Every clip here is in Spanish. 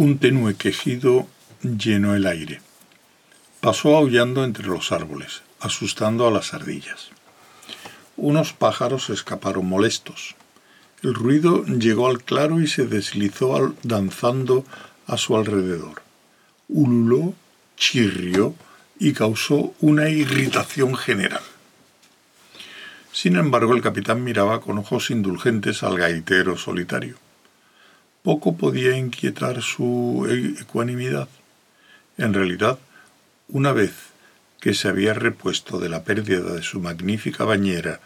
Un tenue quejido llenó el aire. Pasó aullando entre los árboles, asustando a las ardillas. Unos pájaros escaparon molestos. El ruido llegó al claro y se deslizó danzando a su alrededor. Ululó, chirrió y causó una irritación general. Sin embargo, el capitán miraba con ojos indulgentes al gaitero solitario poco podía inquietar su ecuanimidad. En realidad, una vez que se había repuesto de la pérdida de su magnífica bañera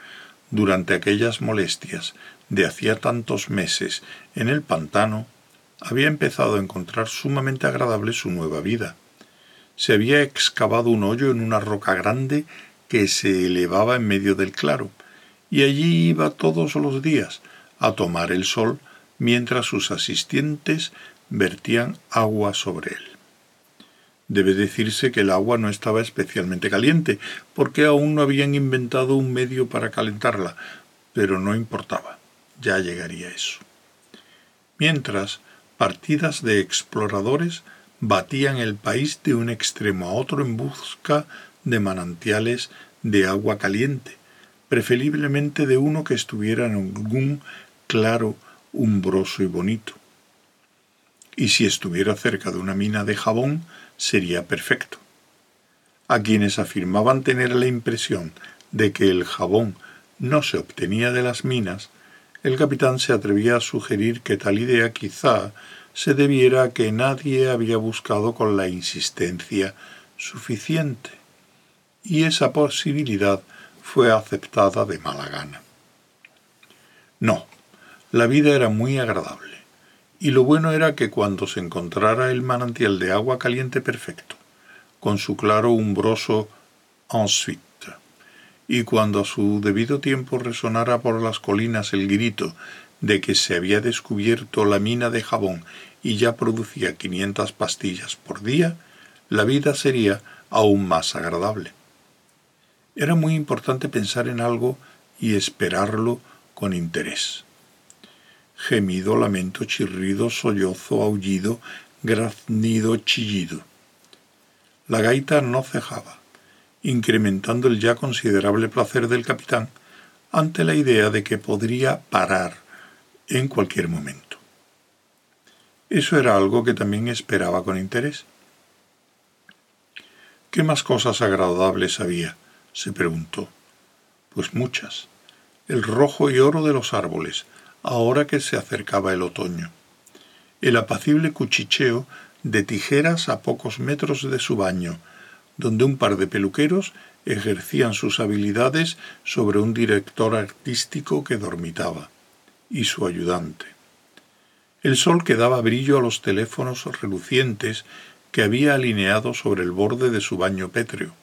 durante aquellas molestias de hacía tantos meses en el pantano, había empezado a encontrar sumamente agradable su nueva vida. Se había excavado un hoyo en una roca grande que se elevaba en medio del claro, y allí iba todos los días a tomar el sol mientras sus asistentes vertían agua sobre él. Debe decirse que el agua no estaba especialmente caliente, porque aún no habían inventado un medio para calentarla, pero no importaba, ya llegaría eso. Mientras, partidas de exploradores batían el país de un extremo a otro en busca de manantiales de agua caliente, preferiblemente de uno que estuviera en algún claro umbroso y bonito. Y si estuviera cerca de una mina de jabón, sería perfecto. A quienes afirmaban tener la impresión de que el jabón no se obtenía de las minas, el capitán se atrevía a sugerir que tal idea quizá se debiera a que nadie había buscado con la insistencia suficiente, y esa posibilidad fue aceptada de mala gana. No, la vida era muy agradable, y lo bueno era que cuando se encontrara el manantial de agua caliente perfecto, con su claro umbroso ensuite, y cuando a su debido tiempo resonara por las colinas el grito de que se había descubierto la mina de jabón y ya producía quinientas pastillas por día, la vida sería aún más agradable. Era muy importante pensar en algo y esperarlo con interés gemido, lamento, chirrido, sollozo, aullido, graznido, chillido. La gaita no cejaba, incrementando el ya considerable placer del capitán ante la idea de que podría parar en cualquier momento. Eso era algo que también esperaba con interés. ¿Qué más cosas agradables había? se preguntó. Pues muchas. El rojo y oro de los árboles, ahora que se acercaba el otoño. El apacible cuchicheo de tijeras a pocos metros de su baño, donde un par de peluqueros ejercían sus habilidades sobre un director artístico que dormitaba, y su ayudante. El sol que daba brillo a los teléfonos relucientes que había alineado sobre el borde de su baño pétreo.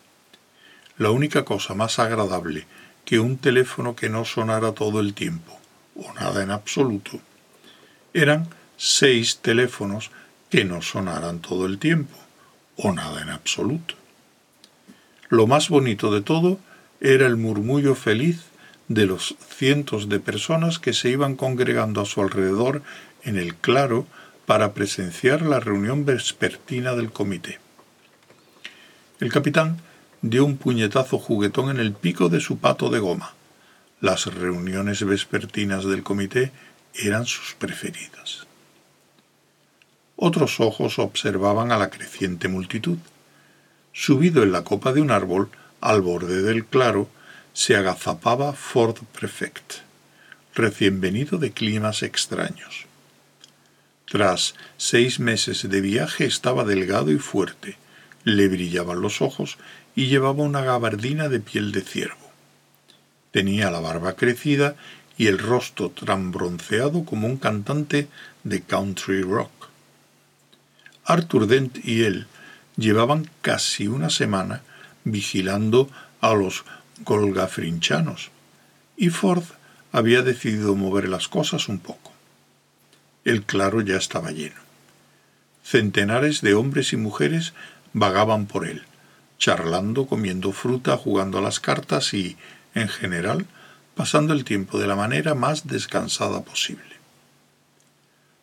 La única cosa más agradable que un teléfono que no sonara todo el tiempo, o nada en absoluto, eran seis teléfonos que no sonaran todo el tiempo, o nada en absoluto. Lo más bonito de todo era el murmullo feliz de los cientos de personas que se iban congregando a su alrededor en el claro para presenciar la reunión vespertina del comité. El capitán dio un puñetazo juguetón en el pico de su pato de goma las reuniones vespertinas del comité eran sus preferidas. Otros ojos observaban a la creciente multitud. Subido en la copa de un árbol, al borde del claro, se agazapaba Ford Prefect, recién venido de climas extraños. Tras seis meses de viaje estaba delgado y fuerte, le brillaban los ojos y llevaba una gabardina de piel de ciervo. Tenía la barba crecida y el rostro tan bronceado como un cantante de country rock. Arthur Dent y él llevaban casi una semana vigilando a los golgafrinchanos, y Ford había decidido mover las cosas un poco. El claro ya estaba lleno. Centenares de hombres y mujeres vagaban por él, charlando, comiendo fruta, jugando a las cartas y, en general, pasando el tiempo de la manera más descansada posible.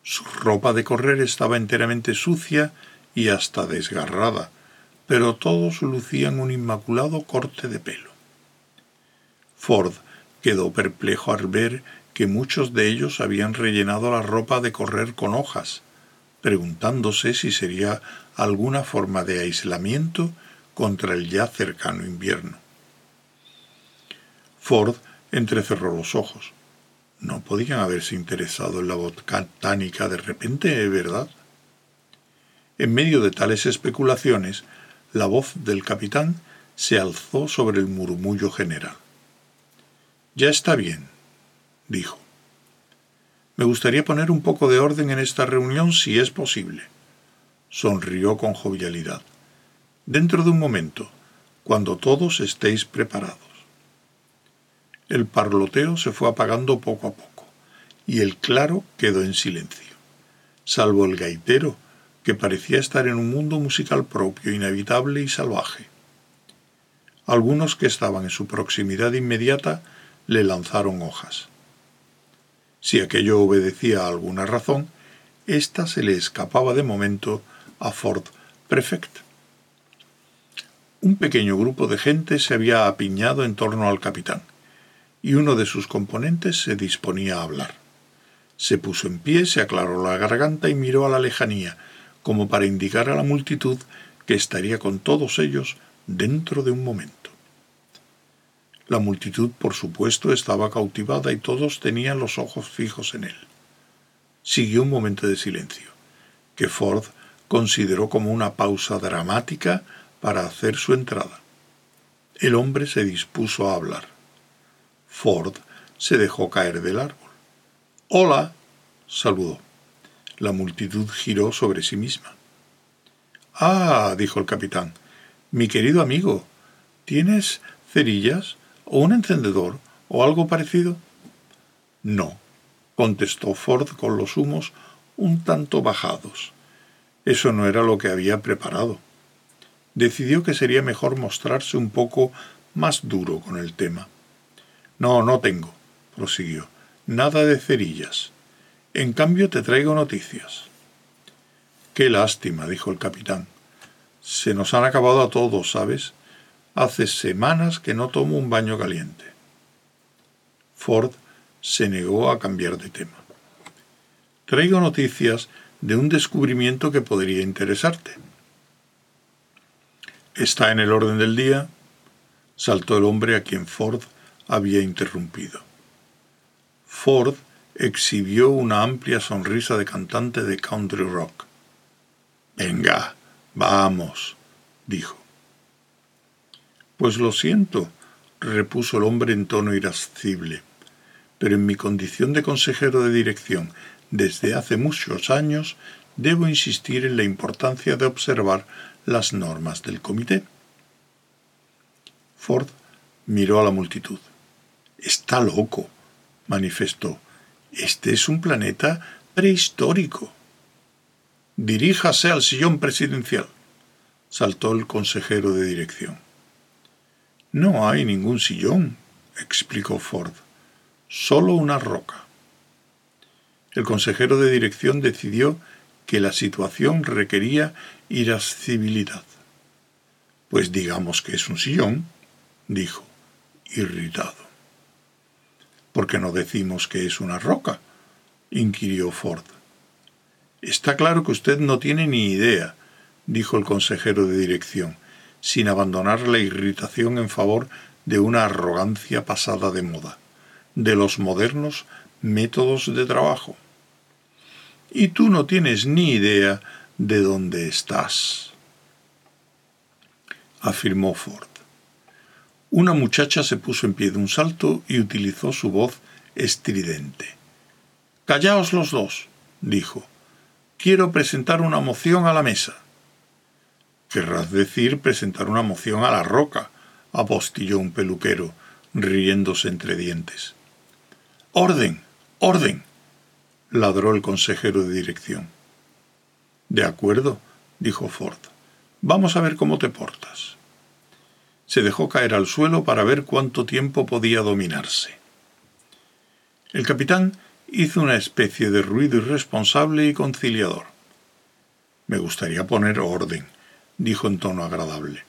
Su ropa de correr estaba enteramente sucia y hasta desgarrada, pero todos lucían un inmaculado corte de pelo. Ford quedó perplejo al ver que muchos de ellos habían rellenado la ropa de correr con hojas, preguntándose si sería alguna forma de aislamiento contra el ya cercano invierno. Ford entrecerró los ojos. No podían haberse interesado en la botánica de repente, ¿verdad? En medio de tales especulaciones, la voz del capitán se alzó sobre el murmullo general. Ya está bien, dijo. Me gustaría poner un poco de orden en esta reunión si es posible. Sonrió con jovialidad. Dentro de un momento, cuando todos estéis preparados. El parloteo se fue apagando poco a poco, y el claro quedó en silencio, salvo el gaitero, que parecía estar en un mundo musical propio, inevitable y salvaje. Algunos que estaban en su proximidad inmediata le lanzaron hojas. Si aquello obedecía a alguna razón, ésta se le escapaba de momento a Ford Prefect. Un pequeño grupo de gente se había apiñado en torno al capitán, y uno de sus componentes se disponía a hablar. Se puso en pie, se aclaró la garganta y miró a la lejanía, como para indicar a la multitud que estaría con todos ellos dentro de un momento. La multitud, por supuesto, estaba cautivada y todos tenían los ojos fijos en él. Siguió un momento de silencio, que Ford consideró como una pausa dramática para hacer su entrada. El hombre se dispuso a hablar. Ford se dejó caer del árbol. Hola, saludó. La multitud giró sobre sí misma. Ah, dijo el capitán, mi querido amigo, ¿tienes cerillas o un encendedor o algo parecido? No, contestó Ford con los humos un tanto bajados. Eso no era lo que había preparado. Decidió que sería mejor mostrarse un poco más duro con el tema. No, no tengo, prosiguió, nada de cerillas. En cambio te traigo noticias. Qué lástima, dijo el capitán. Se nos han acabado a todos, ¿sabes? Hace semanas que no tomo un baño caliente. Ford se negó a cambiar de tema. Traigo noticias de un descubrimiento que podría interesarte. ¿Está en el orden del día? saltó el hombre a quien Ford había interrumpido. Ford exhibió una amplia sonrisa de cantante de country rock. Venga, vamos, dijo. Pues lo siento, repuso el hombre en tono irascible, pero en mi condición de consejero de dirección desde hace muchos años debo insistir en la importancia de observar las normas del comité. Ford miró a la multitud. Está loco, manifestó. Este es un planeta prehistórico. Diríjase al sillón presidencial, saltó el consejero de dirección. No hay ningún sillón, explicó Ford, solo una roca. El consejero de dirección decidió que la situación requería irascibilidad. Pues digamos que es un sillón, dijo, irritado. ¿Por qué no decimos que es una roca? inquirió Ford. Está claro que usted no tiene ni idea, dijo el consejero de dirección, sin abandonar la irritación en favor de una arrogancia pasada de moda, de los modernos métodos de trabajo. Y tú no tienes ni idea de dónde estás, afirmó Ford. Una muchacha se puso en pie de un salto y utilizó su voz estridente. Callaos los dos, dijo. Quiero presentar una moción a la mesa. Querrás decir presentar una moción a la roca, apostilló un peluquero, riéndose entre dientes. Orden, orden, ladró el consejero de dirección. De acuerdo, dijo Ford. Vamos a ver cómo te portas se dejó caer al suelo para ver cuánto tiempo podía dominarse. El capitán hizo una especie de ruido irresponsable y conciliador. Me gustaría poner orden, dijo en tono agradable.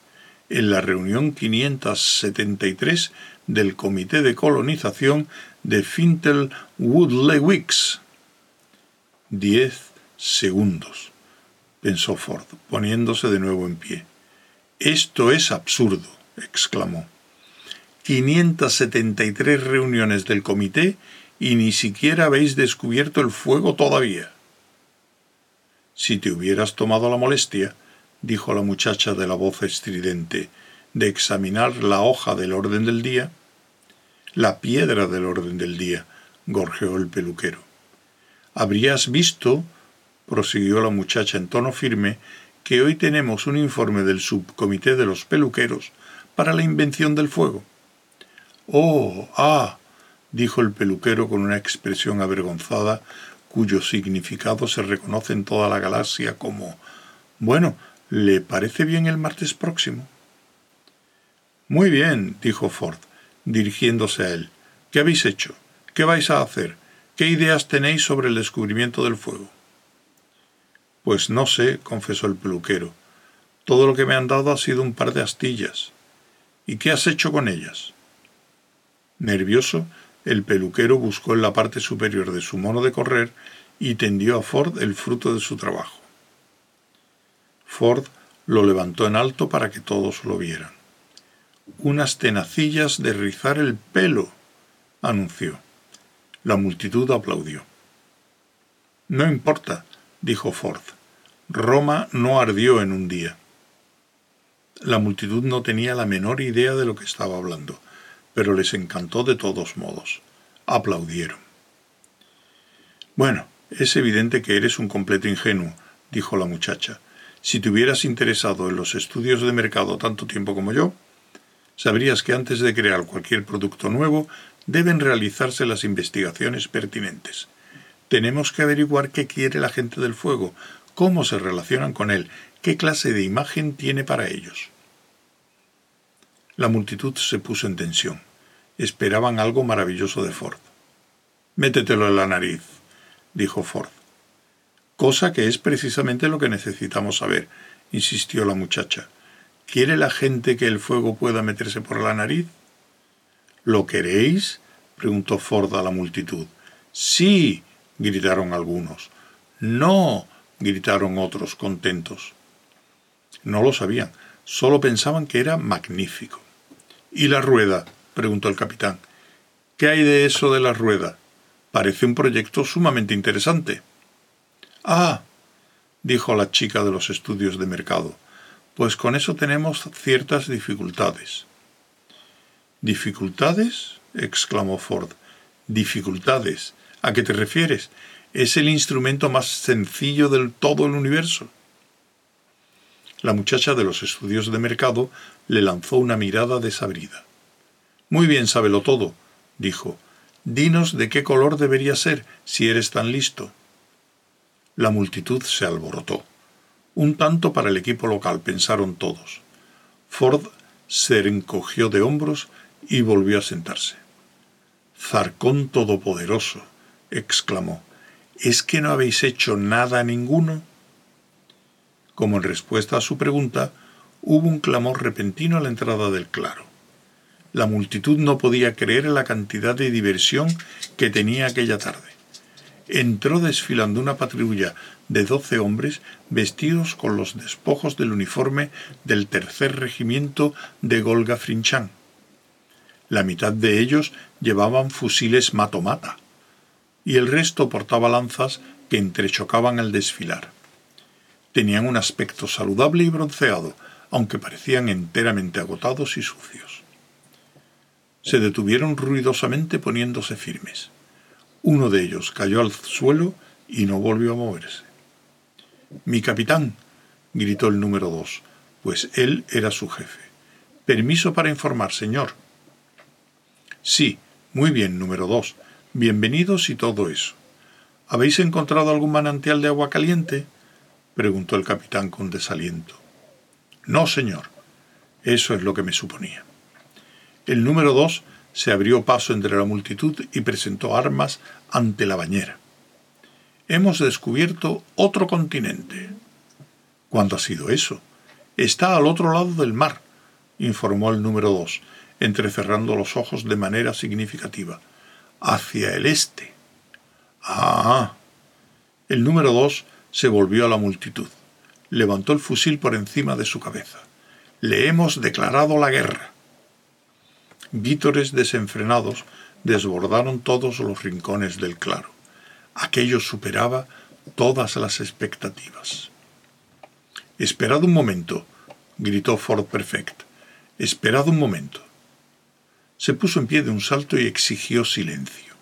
En la reunión 573 del Comité de Colonización de Fintel Woodley-Wicks. Diez segundos, pensó Ford, poniéndose de nuevo en pie. Esto es absurdo, exclamó. 573 reuniones del comité y ni siquiera habéis descubierto el fuego todavía. Si te hubieras tomado la molestia, dijo la muchacha de la voz estridente, de examinar la hoja del orden del día, la piedra del orden del día, gorjeó el peluquero. Habrías visto, prosiguió la muchacha en tono firme, que hoy tenemos un informe del subcomité de los peluqueros para la invención del fuego. Oh, ah, dijo el peluquero con una expresión avergonzada cuyo significado se reconoce en toda la galaxia como Bueno, ¿le parece bien el martes próximo? Muy bien, dijo Ford, dirigiéndose a él. ¿Qué habéis hecho? ¿Qué vais a hacer? ¿Qué ideas tenéis sobre el descubrimiento del fuego? Pues no sé, confesó el peluquero. Todo lo que me han dado ha sido un par de astillas. ¿Y qué has hecho con ellas? Nervioso, el peluquero buscó en la parte superior de su mono de correr y tendió a Ford el fruto de su trabajo. Ford lo levantó en alto para que todos lo vieran. Unas tenacillas de rizar el pelo, anunció. La multitud aplaudió. No importa, dijo Ford. Roma no ardió en un día. La multitud no tenía la menor idea de lo que estaba hablando pero les encantó de todos modos. Aplaudieron. Bueno, es evidente que eres un completo ingenuo, dijo la muchacha. Si te hubieras interesado en los estudios de mercado tanto tiempo como yo, sabrías que antes de crear cualquier producto nuevo deben realizarse las investigaciones pertinentes. Tenemos que averiguar qué quiere la gente del fuego, cómo se relacionan con él, qué clase de imagen tiene para ellos. La multitud se puso en tensión. Esperaban algo maravilloso de Ford. Métetelo en la nariz, dijo Ford. Cosa que es precisamente lo que necesitamos saber, insistió la muchacha. ¿Quiere la gente que el fuego pueda meterse por la nariz? ¿Lo queréis? preguntó Ford a la multitud. Sí, gritaron algunos. No, gritaron otros contentos. No lo sabían, solo pensaban que era magnífico. ¿Y la rueda? preguntó el capitán. ¿Qué hay de eso de la rueda? Parece un proyecto sumamente interesante. Ah, dijo la chica de los estudios de mercado, pues con eso tenemos ciertas dificultades. ¿Dificultades? exclamó Ford. ¿Dificultades? ¿A qué te refieres? Es el instrumento más sencillo del todo el universo. La muchacha de los estudios de mercado le lanzó una mirada desabrida. Muy bien, sábelo todo, dijo. Dinos de qué color debería ser, si eres tan listo. La multitud se alborotó. Un tanto para el equipo local, pensaron todos. Ford se encogió de hombros y volvió a sentarse. Zarcón Todopoderoso, exclamó, ¿es que no habéis hecho nada ninguno? Como en respuesta a su pregunta, hubo un clamor repentino a la entrada del claro. La multitud no podía creer la cantidad de diversión que tenía aquella tarde. Entró desfilando una patrulla de doce hombres vestidos con los despojos del uniforme del tercer regimiento de Golga Frinchán. La mitad de ellos llevaban fusiles matomata y el resto portaba lanzas que entrechocaban al desfilar. Tenían un aspecto saludable y bronceado, aunque parecían enteramente agotados y sucios. Se detuvieron ruidosamente poniéndose firmes. Uno de ellos cayó al suelo y no volvió a moverse. Mi capitán, gritó el número dos, pues él era su jefe. Permiso para informar, señor. Sí, muy bien, número dos. Bienvenidos y todo eso. ¿Habéis encontrado algún manantial de agua caliente? Preguntó el capitán con desaliento. No, señor. Eso es lo que me suponía. El número dos se abrió paso entre la multitud y presentó armas ante la bañera. Hemos descubierto otro continente. ¿Cuándo ha sido eso? Está al otro lado del mar, informó el número dos, entrecerrando los ojos de manera significativa. Hacia el este. Ah. El número dos se volvió a la multitud. Levantó el fusil por encima de su cabeza. Le hemos declarado la guerra. Vítores desenfrenados desbordaron todos los rincones del claro. Aquello superaba todas las expectativas. Esperad un momento, gritó Ford Perfect. Esperad un momento. Se puso en pie de un salto y exigió silencio.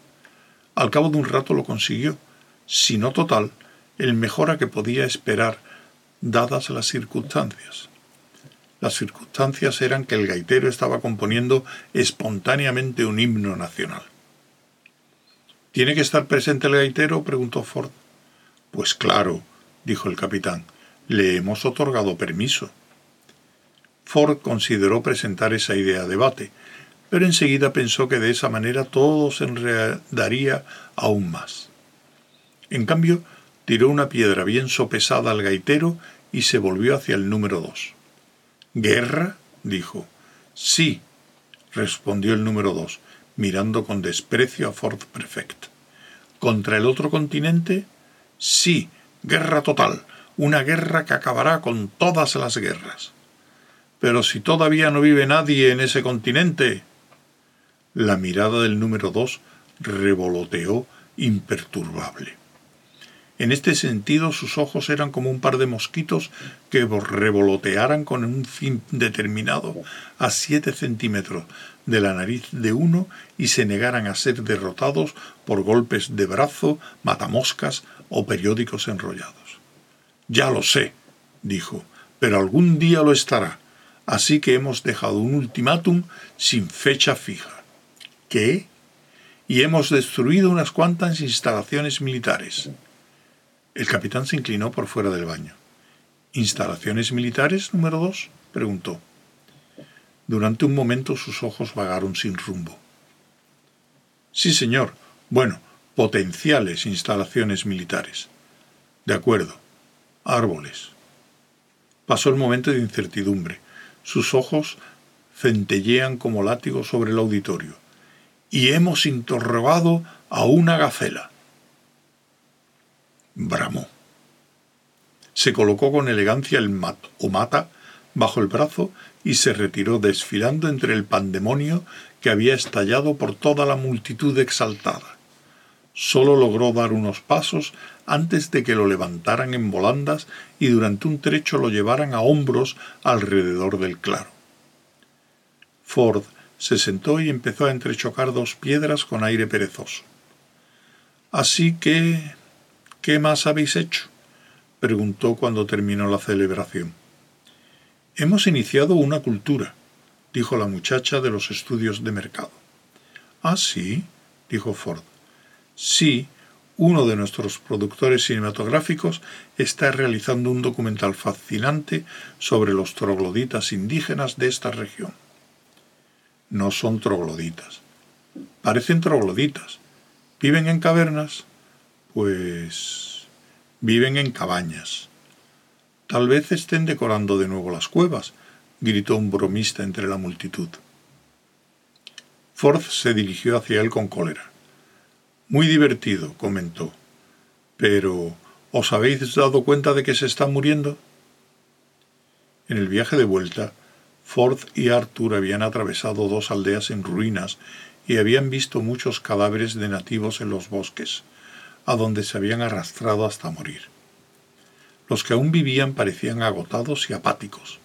Al cabo de un rato lo consiguió, si no total, el mejor que podía esperar dadas las circunstancias. Las circunstancias eran que el gaitero estaba componiendo espontáneamente un himno nacional. ¿Tiene que estar presente el gaitero? preguntó Ford. Pues claro, dijo el capitán, le hemos otorgado permiso. Ford consideró presentar esa idea a debate, pero enseguida pensó que de esa manera todo se enredaría aún más. En cambio, tiró una piedra bien sopesada al gaitero y se volvió hacia el número dos. ¿Guerra? dijo. Sí, respondió el número dos, mirando con desprecio a Ford Perfect. ¿Contra el otro continente? Sí, guerra total, una guerra que acabará con todas las guerras. Pero si todavía no vive nadie en ese continente. La mirada del número dos revoloteó imperturbable. En este sentido, sus ojos eran como un par de mosquitos que revolotearan con un fin determinado a siete centímetros de la nariz de uno y se negaran a ser derrotados por golpes de brazo, matamoscas o periódicos enrollados. Ya lo sé, dijo, pero algún día lo estará, así que hemos dejado un ultimátum sin fecha fija. ¿Qué? Y hemos destruido unas cuantas instalaciones militares. El capitán se inclinó por fuera del baño. ¿Instalaciones militares número dos? preguntó. Durante un momento sus ojos vagaron sin rumbo. Sí, señor. Bueno, potenciales instalaciones militares. De acuerdo. Árboles. Pasó el momento de incertidumbre. Sus ojos centellean como látigos sobre el auditorio. Y hemos interrogado a una gacela bramó. Se colocó con elegancia el mat o mata bajo el brazo y se retiró desfilando entre el pandemonio que había estallado por toda la multitud exaltada. Solo logró dar unos pasos antes de que lo levantaran en volandas y durante un trecho lo llevaran a hombros alrededor del claro. Ford se sentó y empezó a entrechocar dos piedras con aire perezoso. Así que ¿Qué más habéis hecho? preguntó cuando terminó la celebración. Hemos iniciado una cultura, dijo la muchacha de los estudios de mercado. Ah, sí, dijo Ford. Sí, uno de nuestros productores cinematográficos está realizando un documental fascinante sobre los trogloditas indígenas de esta región. No son trogloditas. Parecen trogloditas. Viven en cavernas pues viven en cabañas. Tal vez estén decorando de nuevo las cuevas, gritó un bromista entre la multitud. Ford se dirigió hacia él con cólera. Muy divertido, comentó. Pero, ¿os habéis dado cuenta de que se está muriendo? En el viaje de vuelta, Ford y Arthur habían atravesado dos aldeas en ruinas y habían visto muchos cadáveres de nativos en los bosques a donde se habían arrastrado hasta morir. Los que aún vivían parecían agotados y apáticos,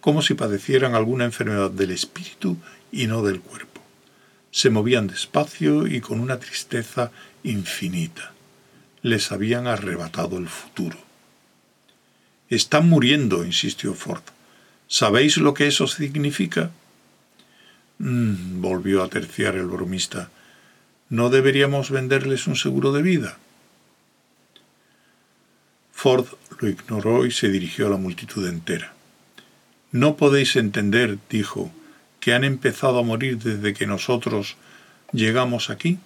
como si padecieran alguna enfermedad del espíritu y no del cuerpo. Se movían despacio y con una tristeza infinita. Les habían arrebatado el futuro. Están muriendo, insistió Ford. ¿Sabéis lo que eso significa? Mm, volvió a terciar el bromista. ¿No deberíamos venderles un seguro de vida? Ford lo ignoró y se dirigió a la multitud entera. No podéis entender, dijo, que han empezado a morir desde que nosotros llegamos aquí?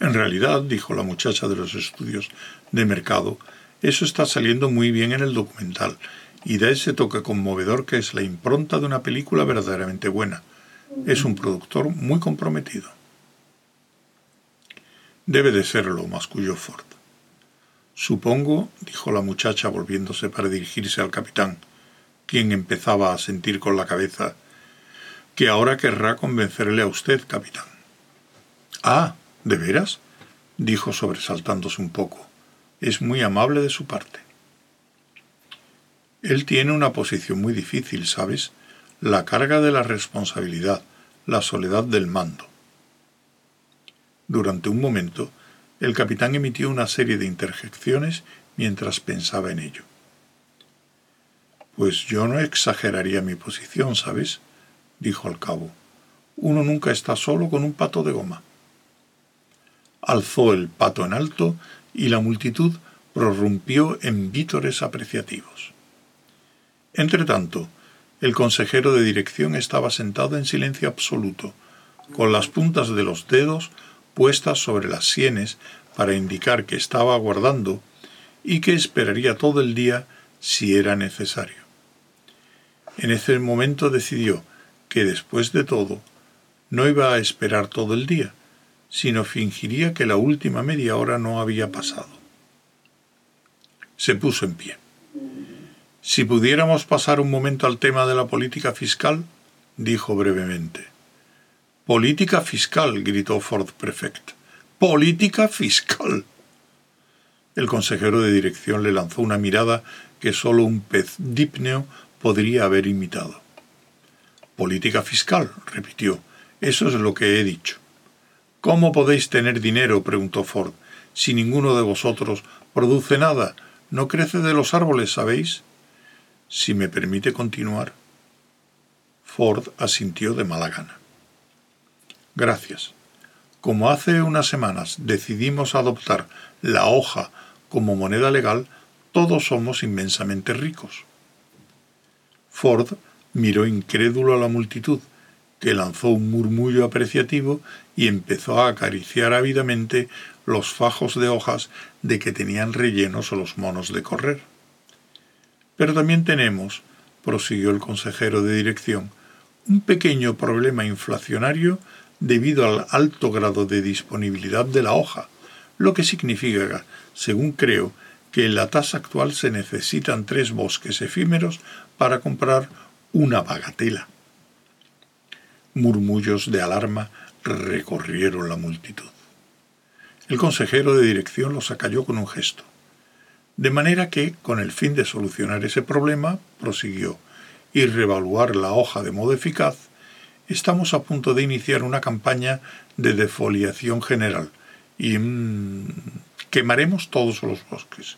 En realidad, dijo la muchacha de los estudios de mercado, eso está saliendo muy bien en el documental y da ese toque conmovedor que es la impronta de una película verdaderamente buena. Es un productor muy comprometido. Debe de serlo, masculló Ford. Supongo, dijo la muchacha volviéndose para dirigirse al capitán, quien empezaba a sentir con la cabeza, que ahora querrá convencerle a usted, capitán. Ah, ¿de veras? dijo sobresaltándose un poco. Es muy amable de su parte. Él tiene una posición muy difícil, ¿sabes? La carga de la responsabilidad, la soledad del mando. Durante un momento, el capitán emitió una serie de interjecciones mientras pensaba en ello. Pues yo no exageraría mi posición, ¿sabes? dijo al cabo. Uno nunca está solo con un pato de goma. Alzó el pato en alto y la multitud prorrumpió en vítores apreciativos. Entretanto, el consejero de dirección estaba sentado en silencio absoluto, con las puntas de los dedos puestas sobre las sienes para indicar que estaba aguardando y que esperaría todo el día si era necesario. En ese momento decidió que después de todo no iba a esperar todo el día, sino fingiría que la última media hora no había pasado. Se puso en pie. Si pudiéramos pasar un momento al tema de la política fiscal, dijo brevemente. Política fiscal, gritó Ford Prefect. Política fiscal. El consejero de dirección le lanzó una mirada que solo un pez dípneo podría haber imitado. Política fiscal, repitió. Eso es lo que he dicho. ¿Cómo podéis tener dinero? preguntó Ford, si ninguno de vosotros produce nada. No crece de los árboles, ¿sabéis? Si me permite continuar. Ford asintió de mala gana. Gracias. Como hace unas semanas decidimos adoptar la hoja como moneda legal, todos somos inmensamente ricos. Ford miró incrédulo a la multitud, que lanzó un murmullo apreciativo y empezó a acariciar ávidamente los fajos de hojas de que tenían rellenos los monos de correr. Pero también tenemos, prosiguió el consejero de dirección, un pequeño problema inflacionario debido al alto grado de disponibilidad de la hoja, lo que significa, según creo, que en la tasa actual se necesitan tres bosques efímeros para comprar una bagatela. Murmullos de alarma recorrieron la multitud. El consejero de dirección los acalló con un gesto. De manera que, con el fin de solucionar ese problema, prosiguió, y revaluar la hoja de modo eficaz, estamos a punto de iniciar una campaña de defoliación general y mm, quemaremos todos los bosques.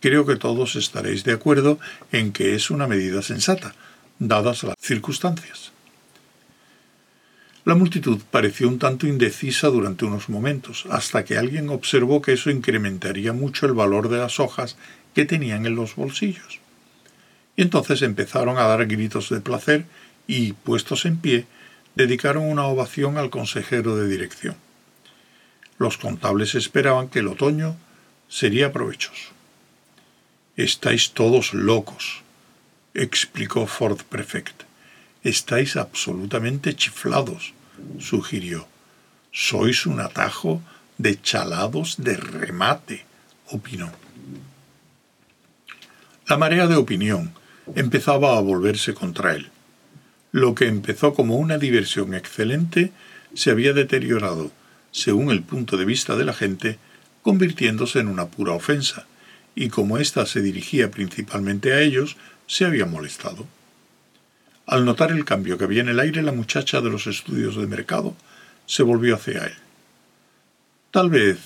Creo que todos estaréis de acuerdo en que es una medida sensata, dadas las circunstancias. La multitud pareció un tanto indecisa durante unos momentos, hasta que alguien observó que eso incrementaría mucho el valor de las hojas que tenían en los bolsillos. Y entonces empezaron a dar gritos de placer y, puestos en pie, dedicaron una ovación al consejero de dirección. Los contables esperaban que el otoño sería provechoso. Estáis todos locos, explicó Ford Prefect. Estáis absolutamente chiflados, sugirió. Sois un atajo de chalados de remate, opinó. La marea de opinión empezaba a volverse contra él. Lo que empezó como una diversión excelente se había deteriorado, según el punto de vista de la gente, convirtiéndose en una pura ofensa, y como ésta se dirigía principalmente a ellos, se había molestado. Al notar el cambio que había en el aire, la muchacha de los estudios de mercado se volvió hacia él. Tal vez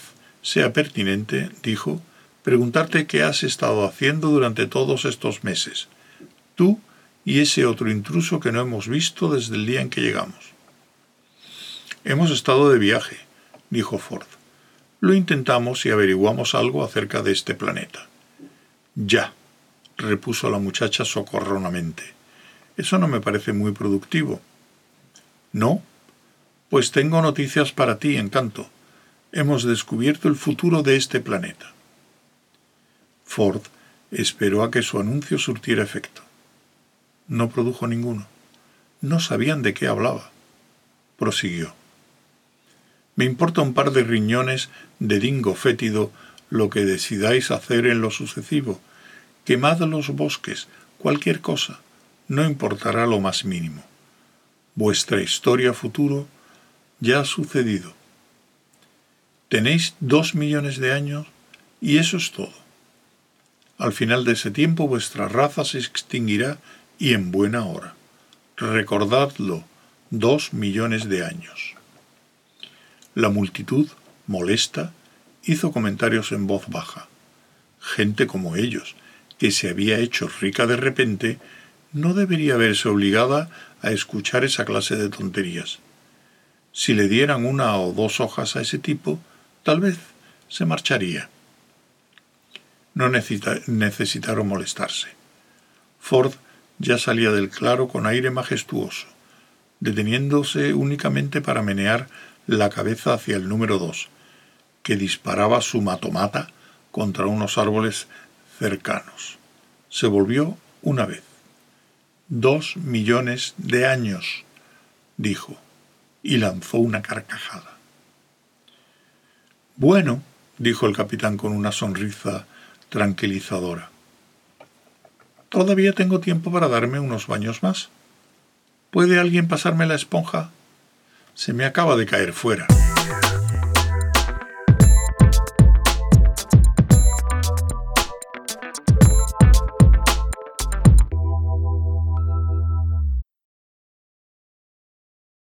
sea pertinente, dijo, preguntarte qué has estado haciendo durante todos estos meses, tú y ese otro intruso que no hemos visto desde el día en que llegamos. Hemos estado de viaje, dijo Ford. Lo intentamos y averiguamos algo acerca de este planeta. Ya, repuso la muchacha socorronamente. Eso no me parece muy productivo. ¿No? Pues tengo noticias para ti, encanto. Hemos descubierto el futuro de este planeta. Ford esperó a que su anuncio surtiera efecto. No produjo ninguno. No sabían de qué hablaba. Prosiguió. Me importa un par de riñones de dingo fétido lo que decidáis hacer en lo sucesivo. Quemad los bosques, cualquier cosa, no importará lo más mínimo. Vuestra historia futuro ya ha sucedido. Tenéis dos millones de años y eso es todo. Al final de ese tiempo vuestra raza se extinguirá y en buena hora. Recordadlo, dos millones de años. La multitud, molesta, hizo comentarios en voz baja. Gente como ellos, que se había hecho rica de repente, no debería verse obligada a escuchar esa clase de tonterías. Si le dieran una o dos hojas a ese tipo, tal vez se marcharía. No necesitaron molestarse. Ford ya salía del claro con aire majestuoso, deteniéndose únicamente para menear la cabeza hacia el número dos, que disparaba su matomata contra unos árboles cercanos. Se volvió una vez. Dos millones de años, dijo, y lanzó una carcajada. Bueno, dijo el capitán con una sonrisa tranquilizadora. Todavía tengo tiempo para darme unos baños más. ¿Puede alguien pasarme la esponja? se me acaba de caer fuera.